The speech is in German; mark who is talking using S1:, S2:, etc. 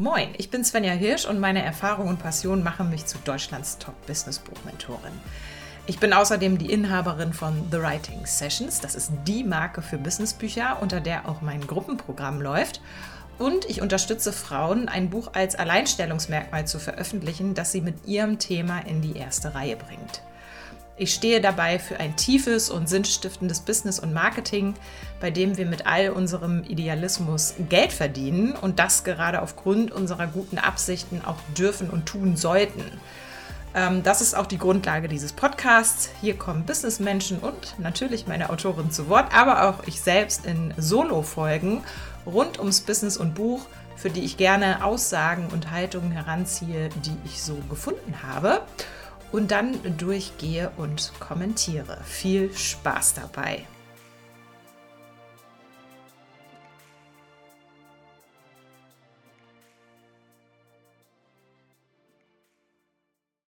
S1: Moin, ich bin Svenja Hirsch und meine Erfahrung und Passion machen mich zu Deutschlands Top-Business-Buchmentorin. Ich bin außerdem die Inhaberin von The Writing Sessions. Das ist die Marke für Businessbücher, unter der auch mein Gruppenprogramm läuft. Und ich unterstütze Frauen, ein Buch als Alleinstellungsmerkmal zu veröffentlichen, das sie mit ihrem Thema in die erste Reihe bringt. Ich stehe dabei für ein tiefes und sinnstiftendes Business und Marketing, bei dem wir mit all unserem Idealismus Geld verdienen und das gerade aufgrund unserer guten Absichten auch dürfen und tun sollten. Ähm, das ist auch die Grundlage dieses Podcasts. Hier kommen Businessmenschen und natürlich meine Autorin zu Wort, aber auch ich selbst in Solo-Folgen rund ums Business und Buch, für die ich gerne Aussagen und Haltungen heranziehe, die ich so gefunden habe und dann durchgehe und kommentiere. Viel Spaß dabei!